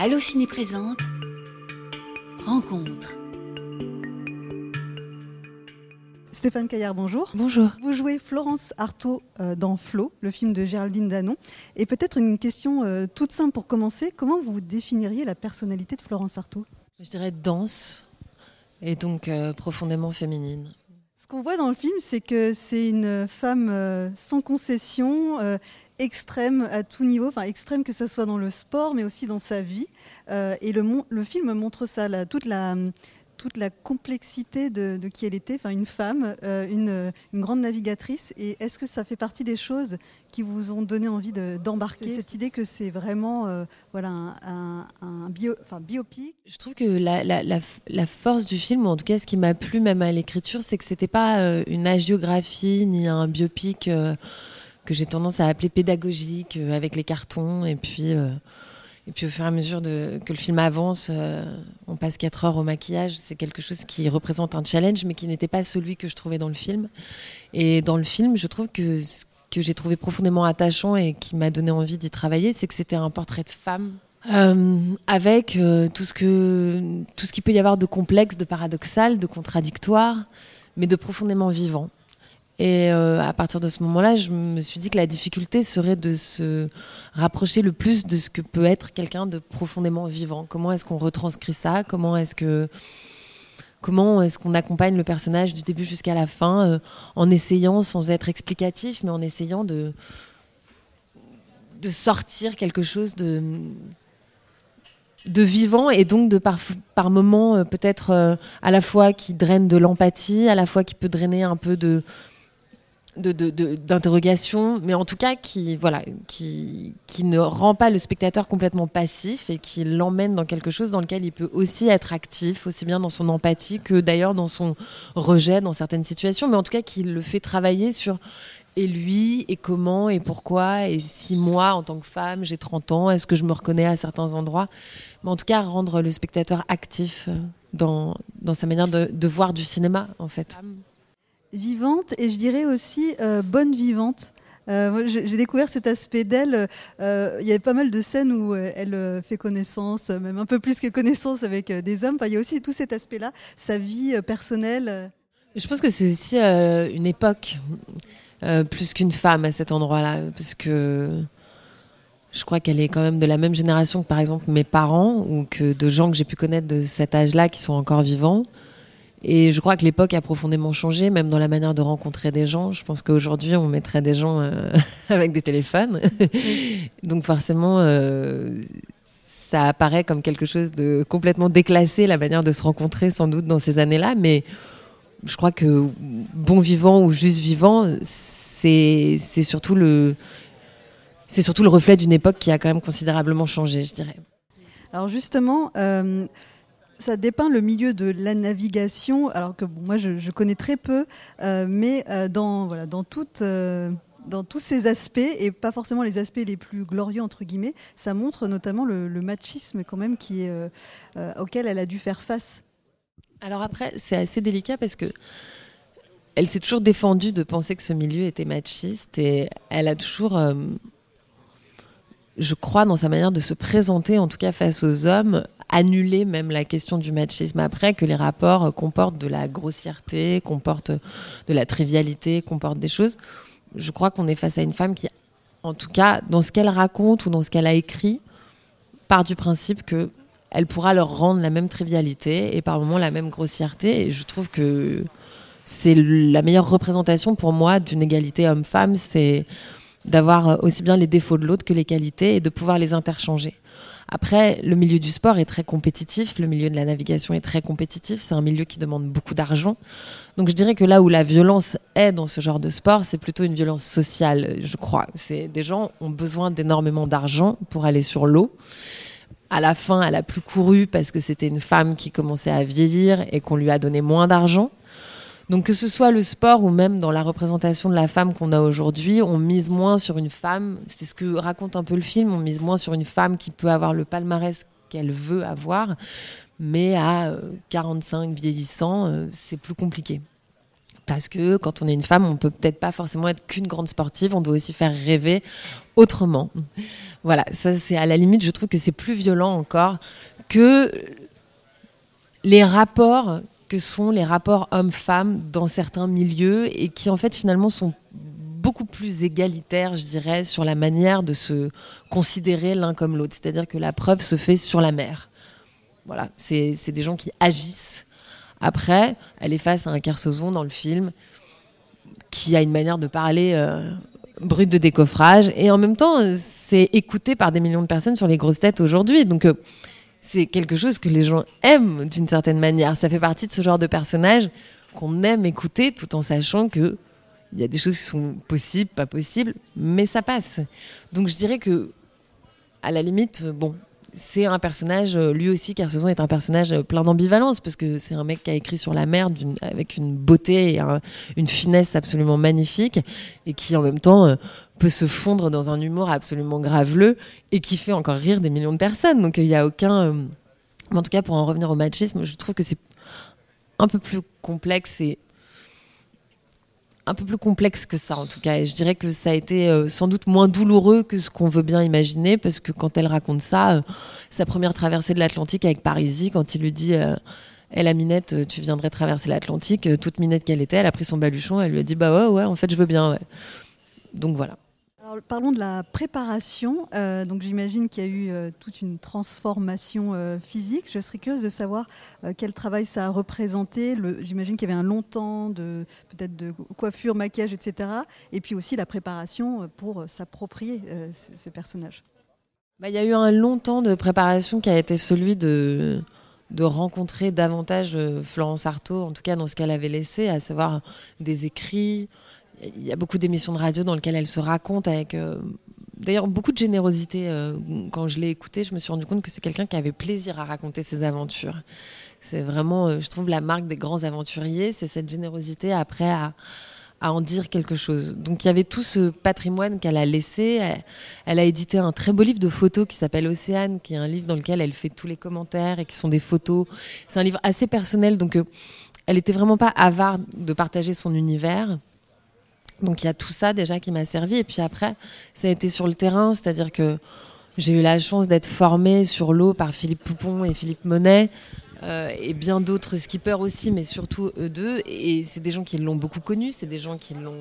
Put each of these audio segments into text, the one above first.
Allociné présente Rencontre. Stéphane Caillard, bonjour. Bonjour. Vous jouez Florence Artaud euh, dans Flo, le film de Géraldine Danon. Et peut-être une question euh, toute simple pour commencer. Comment vous définiriez la personnalité de Florence Artaud? Je dirais dense et donc euh, profondément féminine. Ce qu'on voit dans le film, c'est que c'est une femme euh, sans concession, euh, extrême à tout niveau, enfin extrême que ce soit dans le sport, mais aussi dans sa vie. Euh, et le, film montre ça, toute la toute la complexité de, de qui elle était, enfin une femme, euh, une, une grande navigatrice. Et est-ce que ça fait partie des choses qui vous ont donné envie de- d'embarquer cette idée que c'est vraiment euh, voilà un, un- un bio, enfin, biopic? Je trouve que la, la- la- la force du film, ou en tout cas ce qui m'a plu même à l'écriture, c'est que c'était pas euh, une agiographie ni un biopic euh, que j'ai tendance à appeler pédagogique euh, avec les cartons et puis euh, et puis au fur et à mesure que le film avance, euh, on passe quatre heures au maquillage. C'est quelque chose qui représente un challenge, mais qui n'était pas celui que je trouvais dans le film. Et dans le film, je trouve que ce que j'ai trouvé profondément attachant et qui m'a donné envie d'y travailler, c'est que c'était un portrait de femme. euh, avec euh, tout ce que tout ce qu'il peut y avoir de complexe, de paradoxal, de contradictoire, mais de profondément vivant. Et euh, à partir de ce moment-là, je me suis dit que la difficulté serait de se rapprocher le plus de ce que peut être quelqu'un de profondément vivant. Comment est-ce qu'on retranscrit ça? Comment est-ce que comment est-ce qu'on accompagne le personnage du début jusqu'à la fin euh, en essayant sans être explicatif, mais en essayant de de sortir quelque chose de de vivant et donc de par, par moments euh, peut-être à la fois qui draine de l'empathie, à la fois qui peut drainer un peu de de- de- d'interrogation, mais en tout cas qui voilà qui, qui ne rend pas le spectateur complètement passif et qui l'emmène dans quelque chose dans lequel il peut aussi être actif, aussi bien dans son empathie que d'ailleurs dans son rejet dans certaines situations, mais en tout cas qui le fait travailler sur et lui, et comment, et pourquoi, et si moi, en tant que femme, j'ai 30 ans, est-ce que je me reconnais à certains endroits? Mais en tout cas, rendre le spectateur actif euh, dans, dans sa manière de voir du cinéma, en fait. Vivante et je dirais aussi euh, bonne vivante. Euh, j'ai découvert cet aspect d'elle. euh, il y avait pas mal de scènes où elle fait connaissance, même un peu plus que connaissance avec des hommes. Il y a aussi tout cet aspect-là, sa vie personnelle. Je pense que c'est aussi une époque, plus qu'une femme à cet endroit-là, parce que je crois qu'elle est quand même de la même génération que par exemple mes parents, ou que de gens que j'ai pu connaître de cet âge-là qui sont encore vivants. Et je crois que l'époque a profondément changé, même dans la manière de rencontrer des gens. Je pense qu'aujourd'hui, on mettrait des gens euh, avec des téléphones. Donc forcément, euh, ça apparaît comme quelque chose de complètement déclassé, la manière de se rencontrer sans doute dans ces années-là. Mais je crois que bon vivant ou juste vivant, c'est surtout le c'est surtout le reflet d'une époque qui a quand même considérablement changé, je dirais. Alors justement, euh, ça dépeint le milieu de la navigation, alors que moi je, connais très peu, euh, mais euh, dans, voilà, dans, toute, euh, dans tous ces aspects, et pas forcément les aspects les plus glorieux, entre guillemets, ça montre notamment le, machisme quand même auquel elle a dû faire face. Alors après, c'est assez délicat parce que elle s'est toujours défendue de penser que ce milieu était machiste et elle a toujours, je crois, dans sa manière de se présenter, en tout cas face aux hommes, annulé même la question du machisme. Après, que les rapports euh, comportent de la grossièreté, comportent de la trivialité, comportent des choses, je crois qu'on est face à une femme qui, en tout cas, dans ce qu'elle raconte ou dans ce qu'elle a écrit, part du principe que elle pourra leur rendre la même trivialité et par moments la même grossièreté. Et je trouve que c'est la meilleure représentation pour moi d'une égalité homme-femme, c'est d'avoir aussi bien les défauts de l'autre que les qualités et de pouvoir les interchanger. Après, le milieu du sport est très compétitif, le milieu de la navigation est très compétitif, c'est un milieu qui demande beaucoup d'argent. Donc je dirais que là où la violence est dans ce genre de sport, c'est plutôt une violence sociale, je crois. C'est des gens ont besoin d'énormément d'argent pour aller sur l'eau. À la fin, elle a plus couru parce que c'était une femme qui commençait à vieillir et qu'on lui a donné moins d'argent. Donc que ce soit le sport ou même dans la représentation de la femme qu'on a aujourd'hui, on mise moins sur une femme, c'est ce que raconte un peu le film, on mise moins sur une femme qui peut avoir le palmarès qu'elle veut avoir, mais à euh, 45 vieillissants, euh, c'est plus compliqué. Parce que quand on est une femme, on peut peut-être pas forcément être qu'une grande sportive, on doit aussi faire rêver autrement. Voilà, ça c'est à la limite, je trouve que c'est plus violent encore que les rapports que sont les rapports hommes-femmes dans certains milieux et qui en fait finalement sont beaucoup plus égalitaires, je dirais, sur la manière de se considérer l'un comme l'autre. C'est-à-dire que la preuve se fait sur la mer. Voilà, c'est des gens qui agissent. Après, elle est face à un Kersozon dans le film qui a une manière de parler euh, brute de décoffrage et en même temps, c'est écouté par des millions de personnes sur les grosses têtes aujourd'hui. Donc, euh, c'est quelque chose que les gens aiment d'une certaine manière. Ça fait partie de ce genre de personnage qu'on aime écouter tout en sachant que il y a des choses qui sont possibles, pas possibles, mais ça passe. Donc je dirais que, à la limite, bon, c'est un personnage, lui aussi, ce est un personnage plein d'ambivalence, parce que c'est un mec qui a écrit sur la mer avec une beauté et une finesse absolument magnifique, et qui en même temps peut se fondre dans un humour absolument graveleux et qui fait encore rire des millions de personnes. Donc il n'y a aucun. Euh, en tout cas, pour en revenir au machisme, je trouve que c'est un peu plus complexe et un peu plus complexe que ça en tout cas. Et je dirais que ça a été euh, sans doute moins douloureux que ce qu'on veut bien imaginer parce que quand elle raconte ça, euh, sa première traversée de l'Atlantique avec Parisie, quand il lui dit Elle, la Minette, tu viendrais traverser l'Atlantique, toute Minette qu'elle était, elle a pris son baluchon, elle lui a dit Bah ouais, ouais, en fait, je veux bien, ouais. Donc voilà parlons de la préparation. Euh, donc j'imagine qu'il y a eu euh, toute une transformation euh, physique. Je serais curieuse de savoir quel travail ça a représenté. J'imagine qu'il y avait un long temps de peut-être de coiffure, maquillage, etc. Et puis aussi la préparation pour s'approprier ce personnage. Bah, il y a eu un long temps de préparation qui a été celui de de rencontrer davantage Florence Artaud, en tout cas dans ce qu'elle avait laissé, à savoir des écrits, il y a beaucoup d'émissions de radio dans lesquelles elle se raconte avec euh, d'ailleurs beaucoup de générosité. Euh, quand je l'ai écoutée, je me suis rendu compte que c'est quelqu'un qui avait plaisir à raconter ses aventures. C'est vraiment, euh, je trouve, la marque des grands aventuriers, c'est cette générosité après à, en dire quelque chose. Donc il y avait tout ce patrimoine qu'elle a laissé. Elle, a édité un très beau livre de photos qui s'appelle Océane, qui est un livre dans lequel elle fait tous les commentaires et qui sont des photos. C'est un livre assez personnel, donc elle était vraiment pas avare de partager son univers. Donc il y a tout ça déjà qui m'a servi. Et puis après, ça a été sur le terrain, c'est-à-dire que j'ai eu la chance d'être formée sur l'eau par Philippe Poupon et Philippe Monet. Euh, et bien d'autres skippers aussi, mais surtout eux deux. Et c'est des gens qui l'ont beaucoup connu, c'est des gens qui l'ont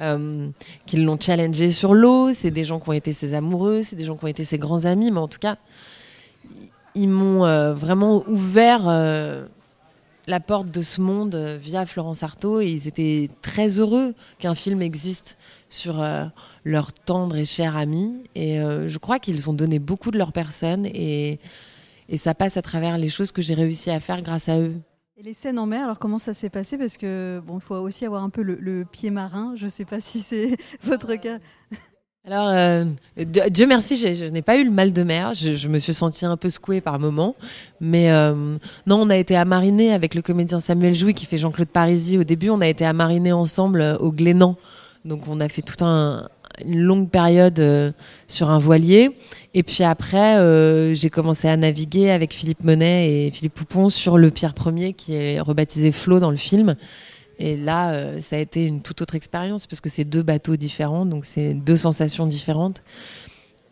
euh, qui l'ont challengé sur l'eau, c'est des gens qui ont été ses amoureux, c'est des gens qui ont été ses grands amis, mais en tout cas, ils m'ont euh, vraiment ouvert la porte de ce monde euh, via Florence Artaud et ils étaient très heureux qu'un film existe sur euh, leur tendre et cher ami. Et euh, je crois qu'ils ont donné beaucoup de leur personne et, et ça passe à travers les choses que j'ai réussi à faire grâce à eux. Et les scènes en mer, alors comment ça s'est passé? Parce que bon, il faut aussi avoir un peu le, le pied marin. Je ne sais pas si c'est votre cas. Alors, euh, Dieu merci, je n'ai pas eu le mal de mer. Je, me suis sentie un peu secouée par moments. Mais euh, non, on a été à avec le comédien Samuel Jouy qui fait Jean-Claude Parisi. Au début, on a été à ensemble euh, au Glénan. Donc, on a fait toute un, une longue période sur un voilier. Et puis après, j'ai commencé à naviguer avec Philippe Monet et Philippe Poupon sur le Pierre Ier qui est rebaptisé Flo dans le film. Et là, euh, ça a été une toute autre expérience parce que c'est deux bateaux différents, donc c'est deux sensations différentes.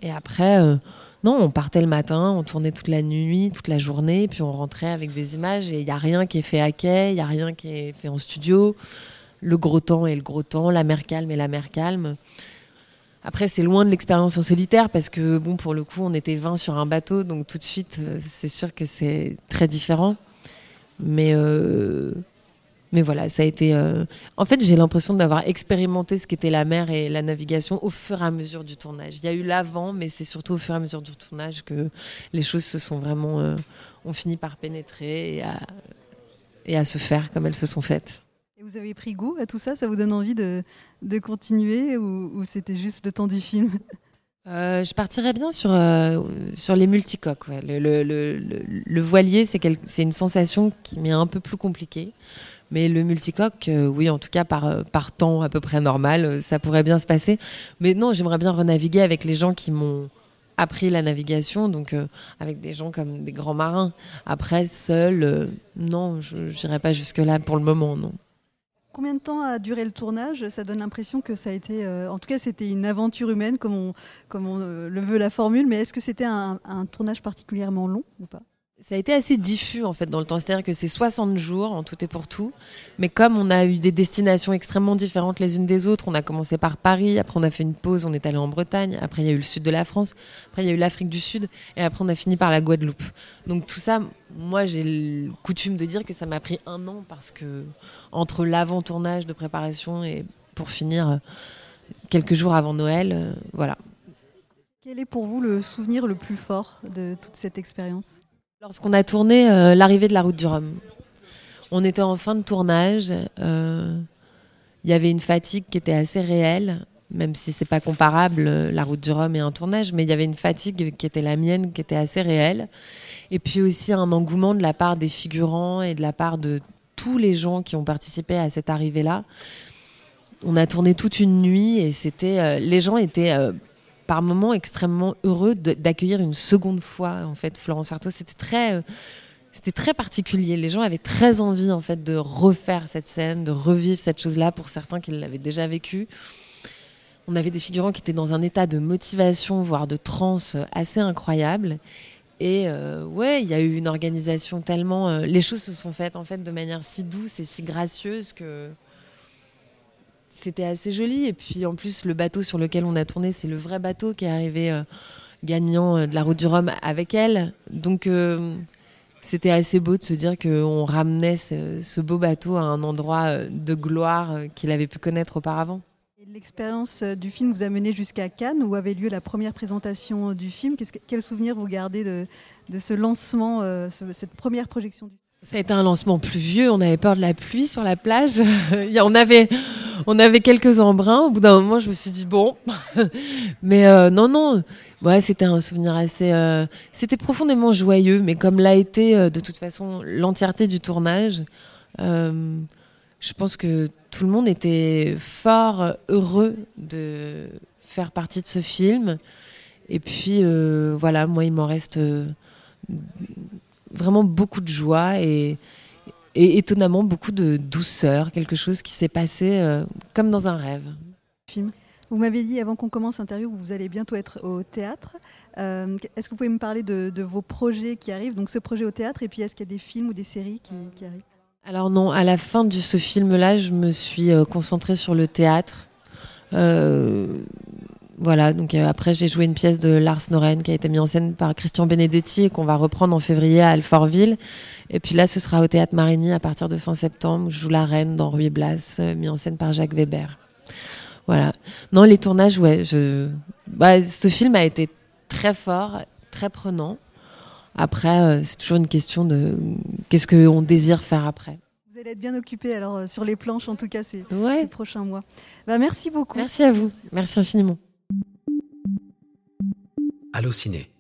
Et après, euh, non, on partait le matin, on tournait toute la nuit, toute la journée, puis on rentrait avec des images et il n'y a rien qui est fait à quai, il n'y a rien qui est fait en studio. Le gros temps et le gros temps, la mer calme et la mer calme. Après, c'est loin de l'expérience en solitaire parce que, bon, pour le coup, on était 20 sur un bateau, donc tout de suite, euh, c'est sûr que c'est très différent. Mais mais voilà, ça a été. Euh, en fait, j'ai l'impression d'avoir expérimenté ce qu'était la mer et la navigation au fur et à mesure du tournage. Il y a eu l'avant, mais c'est surtout au fur et à mesure du tournage que les choses se sont vraiment. Euh, ont fini par pénétrer et à, et à se faire comme elles se sont faites. Et vous avez pris goût à tout ça? Ça vous donne envie de, de continuer ou, c'était juste le temps du film? Euh, je partirais bien sur, sur les multicoques. Le, le, le, le, voilier, c'est une sensation qui m'est un peu plus compliquée. Mais le multicoque, euh, oui, en tout cas par, euh, par temps à peu près normal, euh, ça pourrait bien se passer. Mais non, j'aimerais bien renaviguer avec les gens qui m'ont appris la navigation, donc avec des gens comme des grands marins. Après, seul, non, je n'irai pas jusque-là pour le moment, non. Combien de temps a duré le tournage? Ça donne l'impression que ça a été, en tout cas, c'était une aventure humaine, comme on, comme on le veut la formule. Mais est-ce que c'était un tournage particulièrement long ou pas? Ça a été assez diffus en fait dans le temps. C'est-à-dire que c'est 60 jours en tout et pour tout. Mais comme on a eu des destinations extrêmement différentes les unes des autres, on a commencé par Paris, après on a fait une pause, on est allé en Bretagne, après il y a eu le sud de la France, après il y a eu l'Afrique du Sud, et après on a fini par la Guadeloupe. Donc tout ça, moi j'ai coutume de dire que ça m'a pris un an parce que entre l'avant-tournage de préparation et pour finir quelques jours avant Noël, euh, voilà. Quel est pour vous le souvenir le plus fort de toute cette expérience? Lorsqu'on a tourné euh, l'arrivée de la route du Rhum, on était en fin de tournage. Euh, il y avait une fatigue qui était assez réelle, même si c'est pas comparable euh, la route du Rhum et un tournage, mais il y avait une fatigue qui était la mienne, qui était assez réelle. Et puis aussi un engouement de la part des figurants et de la part de tous les gens qui ont participé à cette arrivée-là. On a tourné toute une nuit et c'était, les gens étaient par moments extrêmement heureux d'accueillir une seconde fois en fait Florence Artaud. C'était très euh, c'était très particulier. Les gens avaient très envie en fait de refaire cette scène, de revivre cette chose-là pour certains qui l'avaient déjà vécue. On avait des figurants qui étaient dans un état de motivation, voire de transe assez incroyable. Et euh, ouais, il y a eu une organisation tellement. Euh, les choses se sont faites en fait de manière si douce et si gracieuse que c'était assez joli. Et puis en plus, le bateau sur lequel on a tourné, c'est le vrai bateau qui est arrivé euh, gagnant euh, de la route du Rhum avec elle. Donc euh, c'était assez beau de se dire qu'on ramenait ce, beau bateau à un endroit de gloire qu'il avait pu connaître auparavant. L'expérience du film vous a mené jusqu'à Cannes où avait lieu la première présentation du film. quel souvenir vous gardez de, ce lancement, cette première projection du film ça a été un lancement pluvieux, on avait peur de la pluie sur la plage. on, avait, on avait quelques embruns. Au bout d'un moment, je me suis dit, bon. mais euh, non, non, c'était un souvenir assez. Euh, c'était profondément joyeux, mais comme l'a été euh, de toute façon l'entièreté du tournage, je pense que tout le monde était fort heureux de faire partie de ce film. Et puis, voilà, moi, il m'en reste vraiment beaucoup de joie et, étonnamment beaucoup de douceur, quelque chose qui s'est passé euh, comme dans un rêve. Vous m'avez dit avant qu'on commence l'interview que vous allez bientôt être au théâtre. Euh, est-ce que vous pouvez me parler de, vos projets qui arrivent? Donc ce projet au théâtre et puis est-ce qu'il y a des films ou des séries qui, arrivent? Alors non, à la fin de ce film-là, je me suis euh, concentrée sur le théâtre. Voilà, donc euh, après j'ai joué une pièce de Lars Noren qui a été mise en scène par Christian Benedetti et qu'on va reprendre en février à Alfortville. Et puis là, ce sera au Théâtre Marigny à partir de fin septembre. Je joue la reine dans Ruy Blas, euh, mis en scène par Jacques Weber. Voilà. Non, les tournages, ouais, je... Bah, ce film a été très fort, très prenant. Après, euh, c'est toujours une question de qu'est-ce qu'on désire faire après. Vous allez être bien occupé alors sur les planches, en tout cas ces, prochains mois. Bah, merci beaucoup. Merci à vous. merci infiniment. Allociné.